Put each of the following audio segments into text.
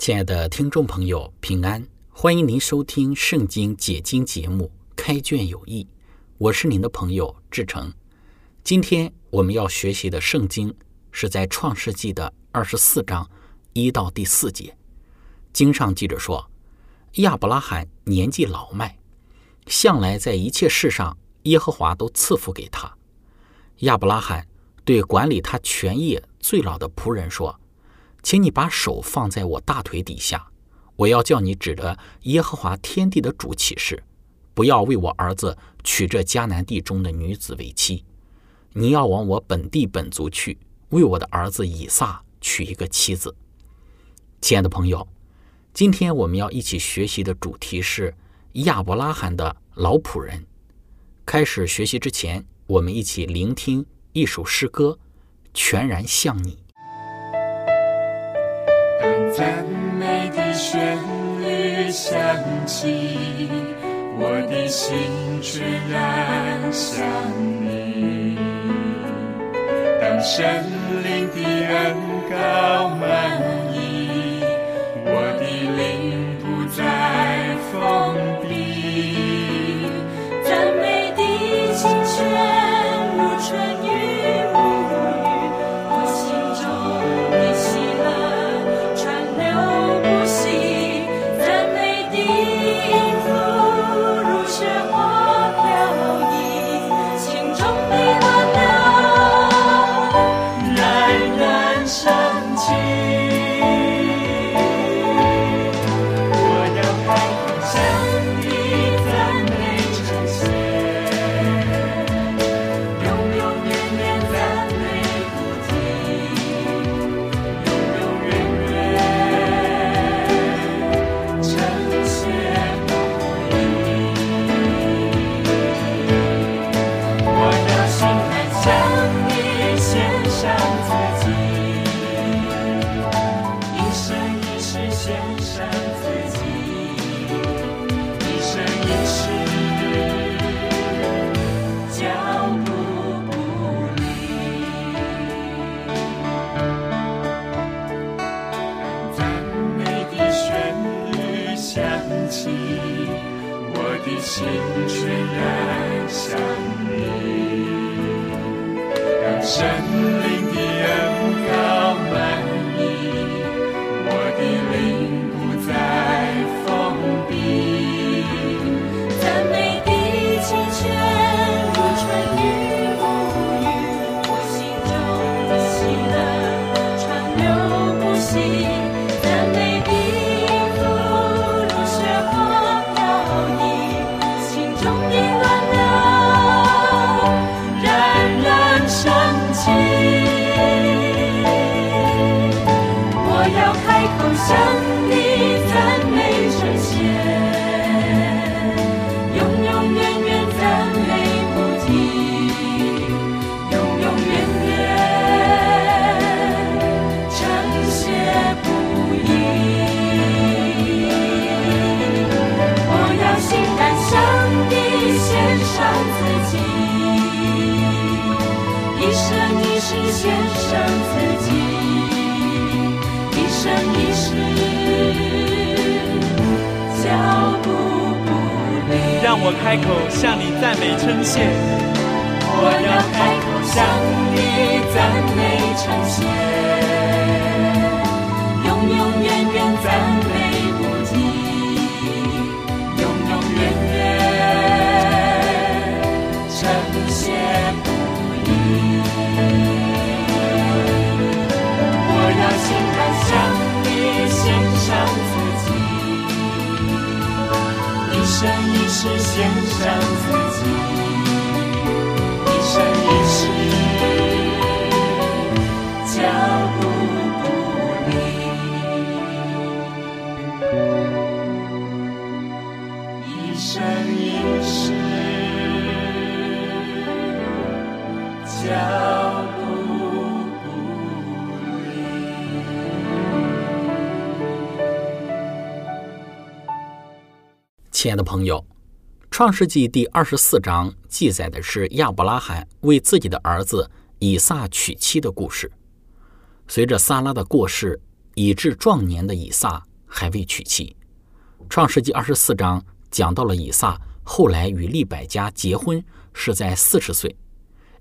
亲爱的听众朋友，平安！欢迎您收听《圣经解经》节目《开卷有益》，我是您的朋友志成。今天我们要学习的圣经是在《创世纪》的二十四章一到第四节。经上记着说，亚伯拉罕年纪老迈，向来在一切事上耶和华都赐福给他。亚伯拉罕对管理他全业最老的仆人说。请你把手放在我大腿底下，我要叫你指着耶和华天地的主起誓，不要为我儿子娶这迦南地中的女子为妻。你要往我本地本族去，为我的儿子以撒娶一个妻子。亲爱的朋友，今天我们要一起学习的主题是亚伯拉罕的老仆人。开始学习之前，我们一起聆听一首诗歌，全然像你。赞美的旋律响起，我的心却然想你。当神灵的恩膏满起，我的心却仍想你，让神。开口向你赞美称谢，我要开口向你赞美称谢，是献上自己，一生一世，脚步不离，一生一世，脚步。亲爱的朋友，《创世纪》第二十四章记载的是亚伯拉罕为自己的儿子以撒娶妻的故事。随着撒拉的过世，已至壮年的以撒还未娶妻。《创世纪》二十四章讲到了以撒后来与利百加结婚是在四十岁，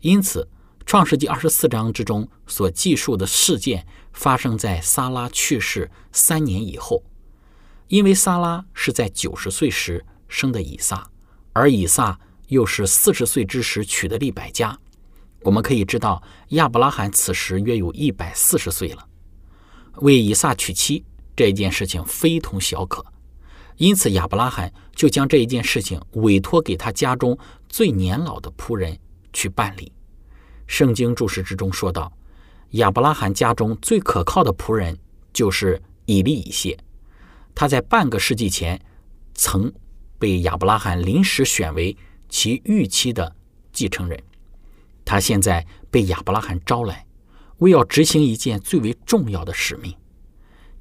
因此《创世纪》二十四章之中所记述的事件发生在撒拉去世三年以后。因为撒拉是在九十岁时生的以撒，而以撒又是四十岁之时娶的利百加，我们可以知道亚伯拉罕此时约有一百四十岁了。为以撒娶妻这件事情非同小可，因此亚伯拉罕就将这一件事情委托给他家中最年老的仆人去办理。圣经注释之中说道，亚伯拉罕家中最可靠的仆人就是以利以谢。他在半个世纪前曾被亚伯拉罕临时选为其预期的继承人。他现在被亚伯拉罕招来，为要执行一件最为重要的使命。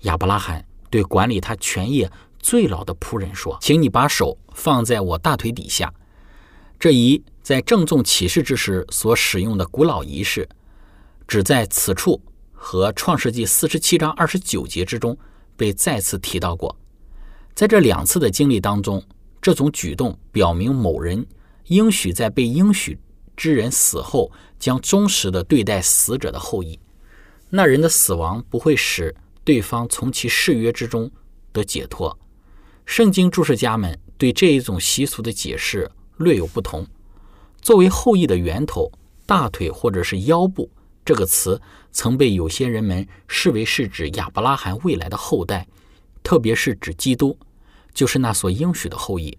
亚伯拉罕对管理他全业最老的仆人说：“请你把手放在我大腿底下。”这一在郑重启示之时所使用的古老仪式，只在此处和创世纪四十七章二十九节之中。被再次提到过，在这两次的经历当中，这种举动表明某人应许在被应许之人死后，将忠实的对待死者的后裔。那人的死亡不会使对方从其誓约之中得解脱。圣经注释家们对这一种习俗的解释略有不同。作为后裔的源头，大腿或者是腰部。这个词曾被有些人们视为是指亚伯拉罕未来的后代，特别是指基督，就是那所应许的后裔。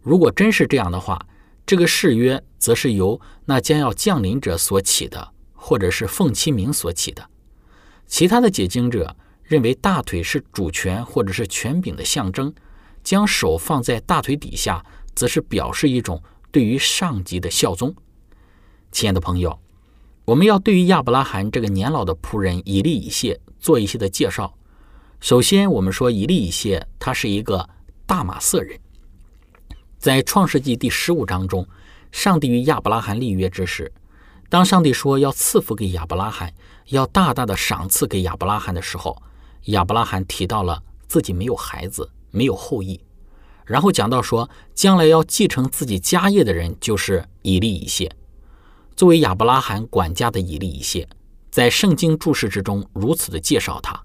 如果真是这样的话，这个誓约则是由那将要降临者所起的，或者是奉其名所起的。其他的解经者认为，大腿是主权或者是权柄的象征，将手放在大腿底下，则是表示一种对于上级的效忠。亲爱的朋友。我们要对于亚伯拉罕这个年老的仆人以利以谢做一些的介绍。首先，我们说以利以谢他是一个大马色人。在创世纪第十五章中，上帝与亚伯拉罕立约之时，当上帝说要赐福给亚伯拉罕，要大大的赏赐给亚伯拉罕的时候，亚伯拉罕提到了自己没有孩子，没有后裔，然后讲到说，将来要继承自己家业的人就是以利以谢。作为亚伯拉罕管家的以利以谢，在圣经注释之中如此的介绍他。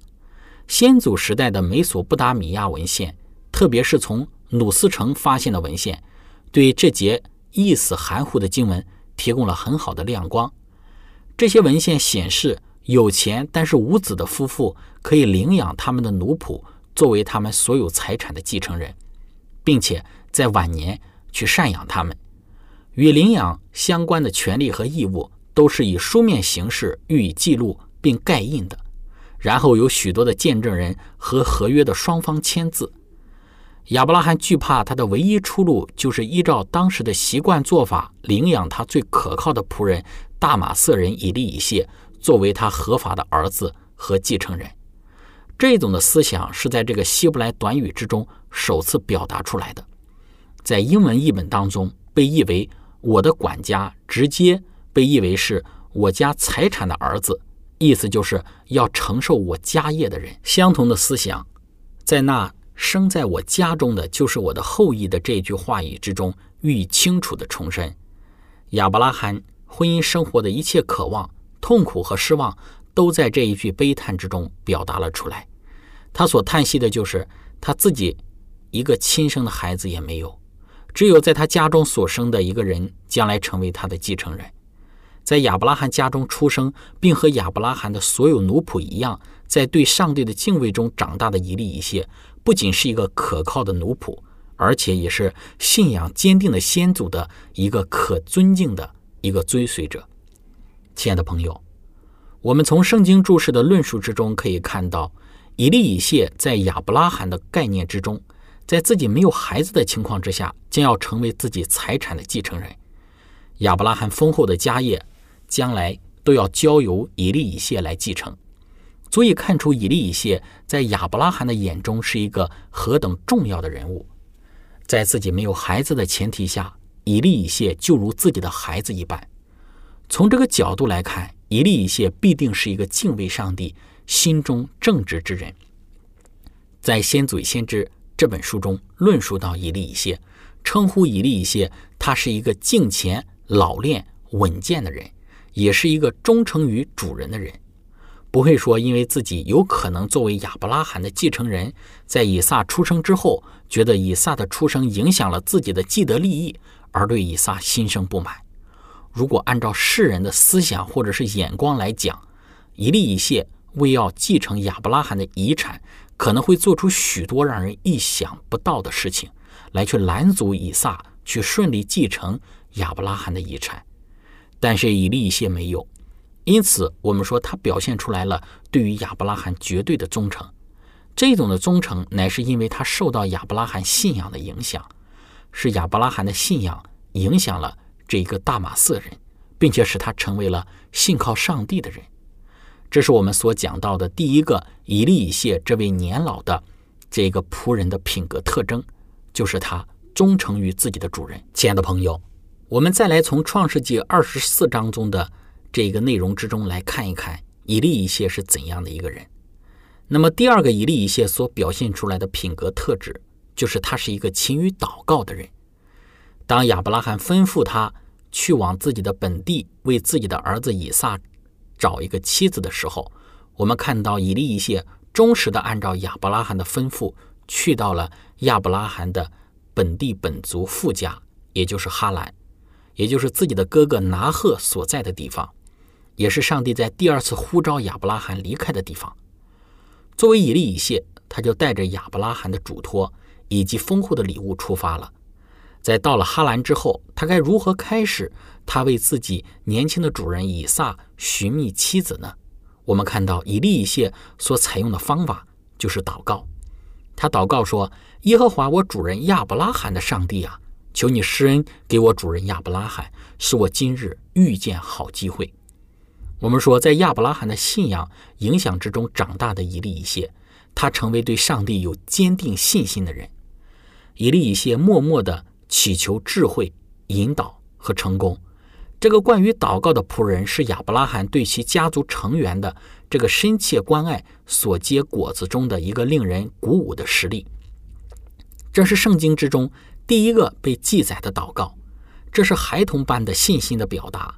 先祖时代的美索不达米亚文献，特别是从努斯城发现的文献，对这节意思含糊的经文提供了很好的亮光。这些文献显示，有钱但是无子的夫妇可以领养他们的奴仆，作为他们所有财产的继承人，并且在晚年去赡养他们。与领养相关的权利和义务都是以书面形式予以记录并盖印的，然后有许多的见证人和合约的双方签字。亚伯拉罕惧怕他的唯一出路就是依照当时的习惯做法领养他最可靠的仆人大马色人以利以谢作为他合法的儿子和继承人。这种的思想是在这个希伯来短语之中首次表达出来的，在英文译本当中被译为。我的管家直接被译为是我家财产的儿子，意思就是要承受我家业的人。相同的思想，在那生在我家中的就是我的后裔的这句话语之中予以清楚的重申。亚伯拉罕婚姻生活的一切渴望、痛苦和失望，都在这一句悲叹之中表达了出来。他所叹息的就是他自己一个亲生的孩子也没有。只有在他家中所生的一个人，将来成为他的继承人。在亚伯拉罕家中出生，并和亚伯拉罕的所有奴仆一样，在对上帝的敬畏中长大的一粒一屑，不仅是一个可靠的奴仆，而且也是信仰坚定的先祖的一个可尊敬的一个追随者。亲爱的朋友，我们从圣经注释的论述之中可以看到，以利以谢在亚伯拉罕的概念之中，在自己没有孩子的情况之下，将要成为自己财产的继承人。亚伯拉罕丰厚的家业，将来都要交由以利以谢来继承。足以看出以利以谢在亚伯拉罕的眼中是一个何等重要的人物。在自己没有孩子的前提下，以利以谢就如自己的孩子一般。从这个角度来看，以利以谢必定是一个敬畏上帝、心中正直之人。在《先祖先知》这本书中论述到以利以谢，称呼以利以谢，他是一个敬虔、老练、稳健的人，也是一个忠诚于主人的人，不会说因为自己有可能作为亚伯拉罕的继承人，在以撒出生之后，觉得以撒的出生影响了自己的既得利益，而对以撒心生不满。如果按照世人的思想或者是眼光来讲，以利以谢为要继承亚伯拉罕的遗产，可能会做出许多让人意想不到的事情，来去拦阻以撒去顺利继承亚伯拉罕的遗产。但是以利以谢没有，因此我们说他表现出来了对于亚伯拉罕绝对的忠诚。这种的忠诚乃是因为他受到亚伯拉罕信仰的影响，是亚伯拉罕的信仰影响了。这一个大马色人，并且使他成为了信靠上帝的人，这是我们所讲到的第一个以利以谢这位年老的这个仆人的品格特征，就是他忠诚于自己的主人。亲爱的朋友，我们再来从创世纪二十四章中的这一个内容之中来看一看以利以谢是怎样的一个人。那么第二个以利以谢所表现出来的品格特质，就是他是一个勤于祷告的人。当亚伯拉罕吩咐他。去往自己的本地为自己的儿子以撒找一个妻子的时候，我们看到以利以谢忠实的按照亚伯拉罕的吩咐，去到了亚伯拉罕的本地本族富家，也就是哈兰，也就是自己的哥哥拿赫所在的地方，也是上帝在第二次呼召亚伯拉罕离开的地方。作为以利以谢，他就带着亚伯拉罕的嘱托以及丰厚的礼物出发了。在到了哈兰之后，他该如何开始他为自己年轻的主人以撒寻觅妻子呢？我们看到以利以谢所采用的方法就是祷告。他祷告说：“耶和华我主人亚伯拉罕的上帝啊，求你施恩给我主人亚伯拉罕，使我今日遇见好机会。”我们说，在亚伯拉罕的信仰影响之中长大的以利以谢，他成为对上帝有坚定信心的人。以利以谢默默的。祈求智慧、引导和成功。这个关于祷告的仆人是亚伯拉罕对其家族成员的这个深切关爱所结果子中的一个令人鼓舞的实例。这是圣经之中第一个被记载的祷告，这是孩童般的信心的表达。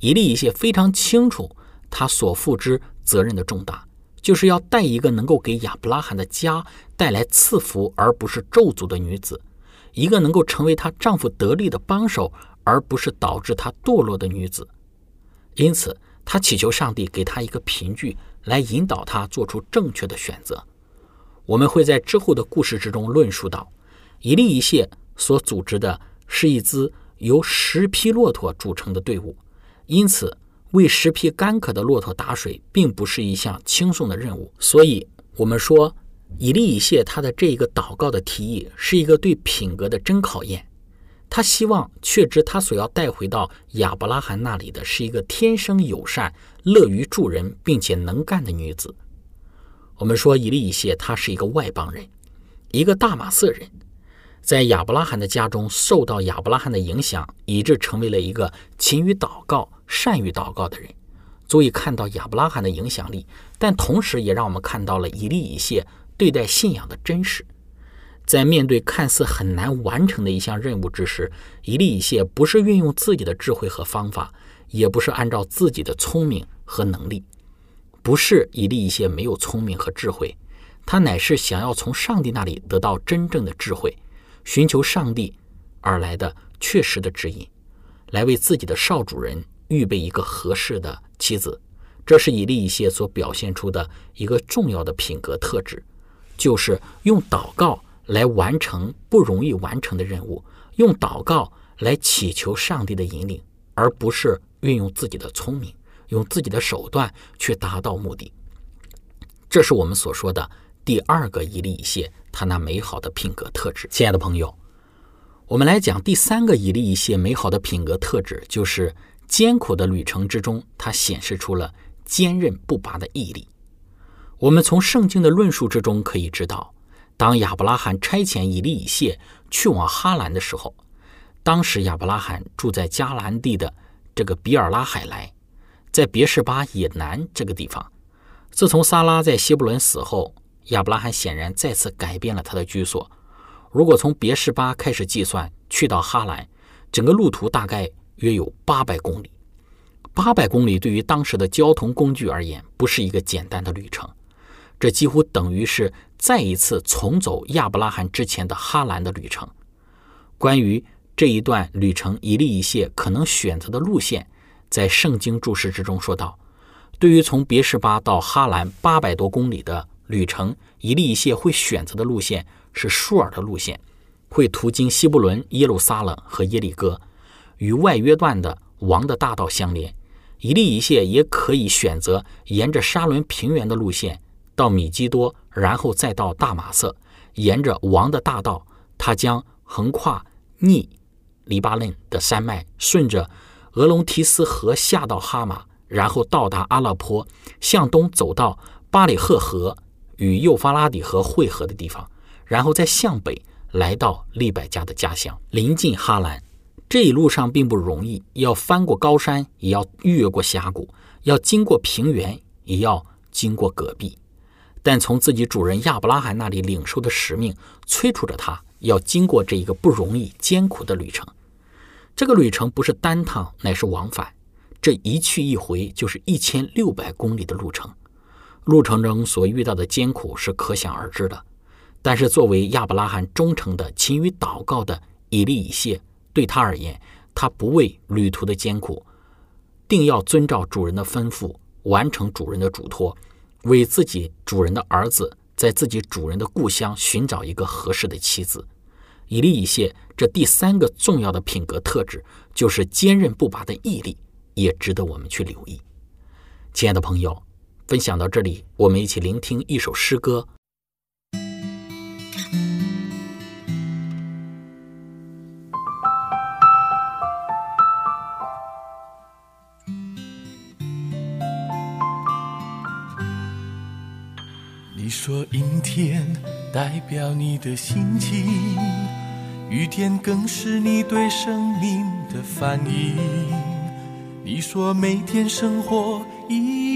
以利以谢非常清楚他所负之责任的重大，就是要带一个能够给亚伯拉罕的家带来赐福而不是咒诅的女子。一个能够成为她丈夫得力的帮手，而不是导致她堕落的女子。因此，她祈求上帝给她一个凭据，来引导她做出正确的选择。我们会在之后的故事之中论述到，以利以谢所组织的是一支由十匹骆驼组成的队伍，因此为十匹干渴的骆驼打水，并不是一项轻松的任务。所以，我们说。以利以谢他的这一个祷告的提议是一个对品格的真考验。他希望确知他所要带回到亚伯拉罕那里的是一个天生友善、乐于助人并且能干的女子。我们说以利以谢他是一个外邦人，一个大马色人，在亚伯拉罕的家中受到亚伯拉罕的影响，以致成为了一个勤于祷告、善于祷告的人，足以看到亚伯拉罕的影响力。但同时也让我们看到了以利以谢。对待信仰的真实，在面对看似很难完成的一项任务之时，以利以谢不是运用自己的智慧和方法，也不是按照自己的聪明和能力，不是以利以谢没有聪明和智慧，他乃是想要从上帝那里得到真正的智慧，寻求上帝而来的确实的指引，来为自己的少主人预备一个合适的妻子。这是以利以谢所表现出的一个重要的品格特质。就是用祷告来完成不容易完成的任务，用祷告来祈求上帝的引领，而不是运用自己的聪明、用自己的手段去达到目的。这是我们所说的第二个以利以谢他那美好的品格特质。亲爱的朋友，我们来讲第三个以利以谢美好的品格特质，就是艰苦的旅程之中，他显示出了坚韧不拔的毅力。我们从圣经的论述之中可以知道，当亚伯拉罕差遣以利以谢去往哈兰的时候，当时亚伯拉罕住在迦兰地的这个比尔拉海莱，在别是巴以南这个地方。自从撒拉在希伯伦死后，亚伯拉罕显然再次改变了他的居所。如果从别是巴开始计算，去到哈兰，整个路途大概约有八百公里。八百公里对于当时的交通工具而言，不是一个简单的旅程。这几乎等于是再一次重走亚伯拉罕之前的哈兰的旅程。关于这一段旅程，以利以谢可能选择的路线，在圣经注释之中说道：对于从别是巴到哈兰八百多公里的旅程，以利以谢会选择的路线是舒尔的路线，会途经希布伦、耶路撒冷和耶利哥，与外约段的王的大道相连。以利一谢也可以选择沿着沙伦平原的路线。到米基多，然后再到大马色，沿着王的大道，他将横跨逆黎巴嫩的山脉，顺着俄龙提斯河下到哈马，然后到达阿勒颇，向东走到巴里赫河与幼发拉底河汇合的地方，然后再向北来到利百加的家乡，临近哈兰。这一路上并不容易，要翻过高山，也要越过峡谷，要经过平原，也要经过戈壁。但从自己主人亚伯拉罕那里领受的使命催促着他要经过这一个不容易、艰苦的旅程。这个旅程不是单趟，乃是往返，这一去一回就是一千六百公里的路程。路程中所遇到的艰苦是可想而知的。但是作为亚伯拉罕忠诚的、勤于祷告的以利以谢，对他而言，他不畏旅途的艰苦，定要遵照主人的吩咐，完成主人的嘱托。为自己主人的儿子在自己主人的故乡寻找一个合适的妻子，以利以谢这第三个重要的品格特质就是坚韧不拔的毅力，也值得我们去留意。亲爱的朋友，分享到这里，我们一起聆听一首诗歌。你说阴天代表你的心情，雨天更是你对生命的反应。你说每天生活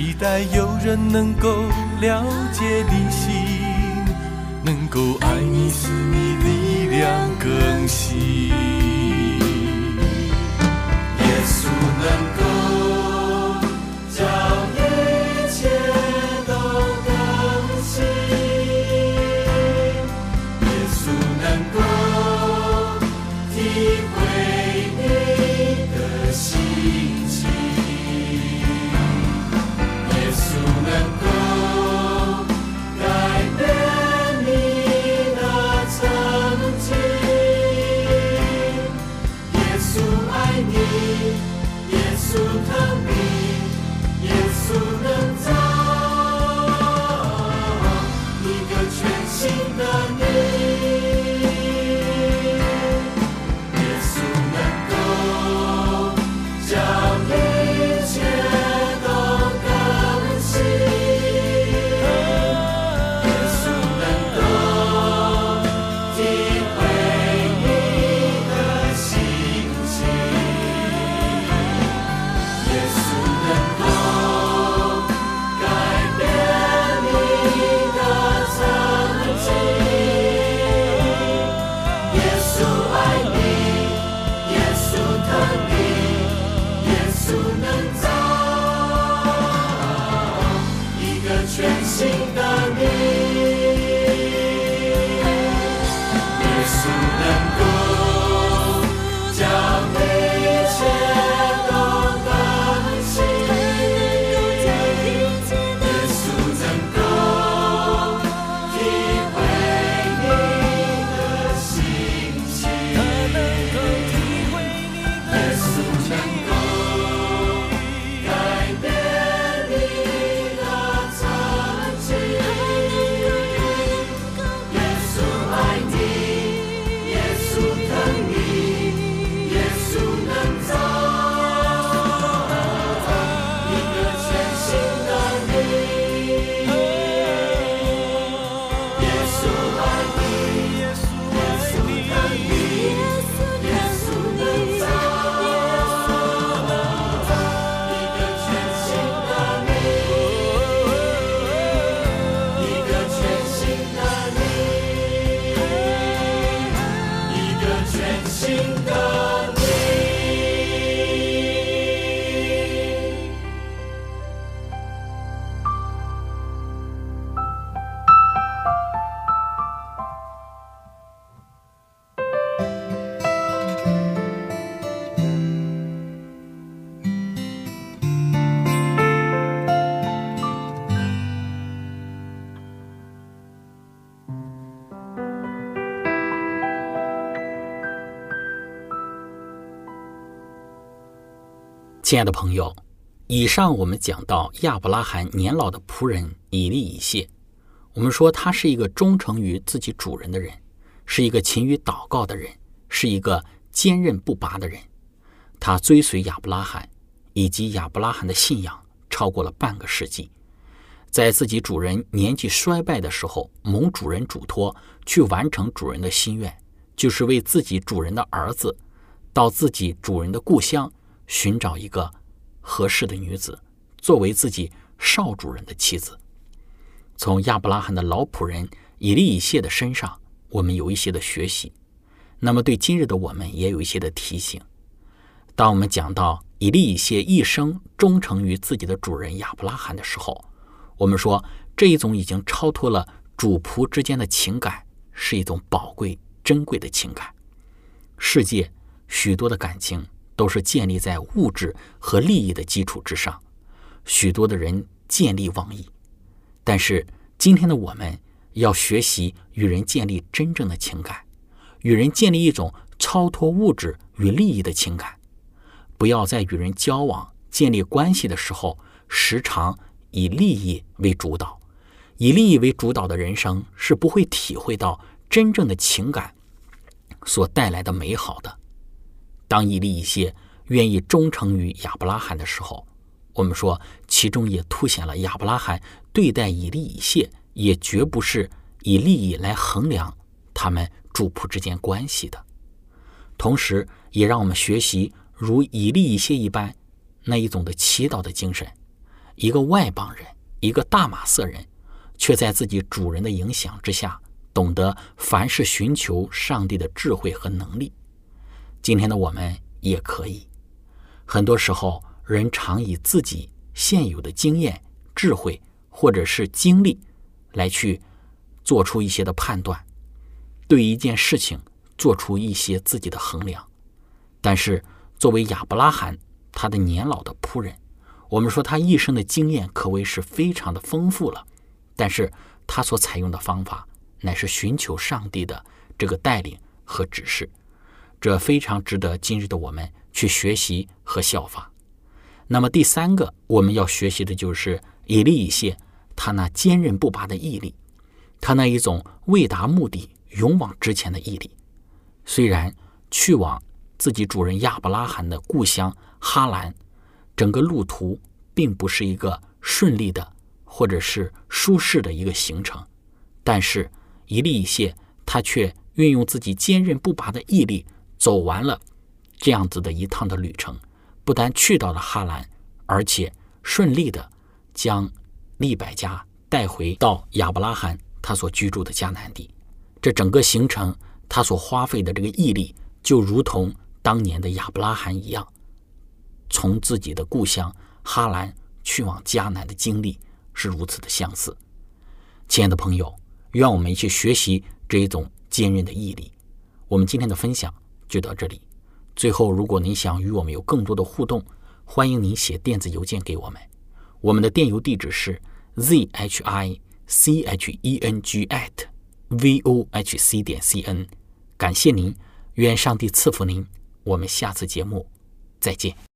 期待有人能够了解你心，能够爱你使你力量更新。亲爱的朋友，以上我们讲到亚伯拉罕年老的仆人以利以谢，我们说他是一个忠诚于自己主人的人，是一个勤于祷告的人，是一个坚韧不拔的人。他追随亚伯拉罕以及亚伯拉罕的信仰超过了半个世纪，在自己主人年纪衰败的时候，蒙主人嘱托去完成主人的心愿，就是为自己主人的儿子到自己主人的故乡。寻找一个合适的女子，作为自己少主人的妻子。从亚伯拉罕的老仆人以利以谢的身上，我们有一些的学习。那么，对今日的我们也有一些的提醒。当我们讲到以利以谢一生忠诚于自己的主人亚伯拉罕的时候，我们说这一种已经超脱了主仆之间的情感，是一种宝贵珍贵的情感。世界许多的感情。都是建立在物质和利益的基础之上，许多的人见利忘义。但是今天的我们要学习与人建立真正的情感，与人建立一种超脱物质与利益的情感。不要在与人交往、建立关系的时候，时常以利益为主导。以利益为主导的人生是不会体会到真正的情感所带来的美好的。当以利以谢愿意忠诚于亚伯拉罕的时候，我们说其中也凸显了亚伯拉罕对待以利以谢也绝不是以利益来衡量他们主仆之间关系的。同时也让我们学习如以利一些一般那一种的祈祷的精神。一个外邦人，一个大马色人，却在自己主人的影响之下，懂得凡事寻求上帝的智慧和能力。今天的我们也可以。很多时候，人常以自己现有的经验、智慧或者是经历来去做出一些的判断，对一件事情做出一些自己的衡量。但是，作为亚伯拉罕，他的年老的仆人，我们说他一生的经验可谓是非常的丰富了。但是他所采用的方法乃是寻求上帝的这个带领和指示，这非常值得今日的我们。去学习和效法。那么第三个我们要学习的就是以利以谢他那坚韧不拔的毅力，他那一种为达目的勇往直前的毅力。虽然去往自己主人亚伯拉罕的故乡哈兰，整个路途并不是一个顺利的或者是舒适的一个行程，但是以利以谢他却运用自己坚韧不拔的毅力走完了。这样子的一趟的旅程，不但去到了哈兰，而且顺利的将利百加带回到亚伯拉罕他所居住的迦南地。这整个行程，他所花费的这个毅力，就如同当年的亚伯拉罕一样，从自己的故乡哈兰去往迦南的经历是如此的相似。亲爱的朋友，愿我们一起学习这一种坚韧的毅力。我们今天的分享就到这里。最后，如果您想与我们有更多的互动，欢迎您写电子邮件给我们。我们的电邮地址是 z h i c h e n g at v o h c 点 c n。感谢您，愿上帝赐福您。我们下次节目再见。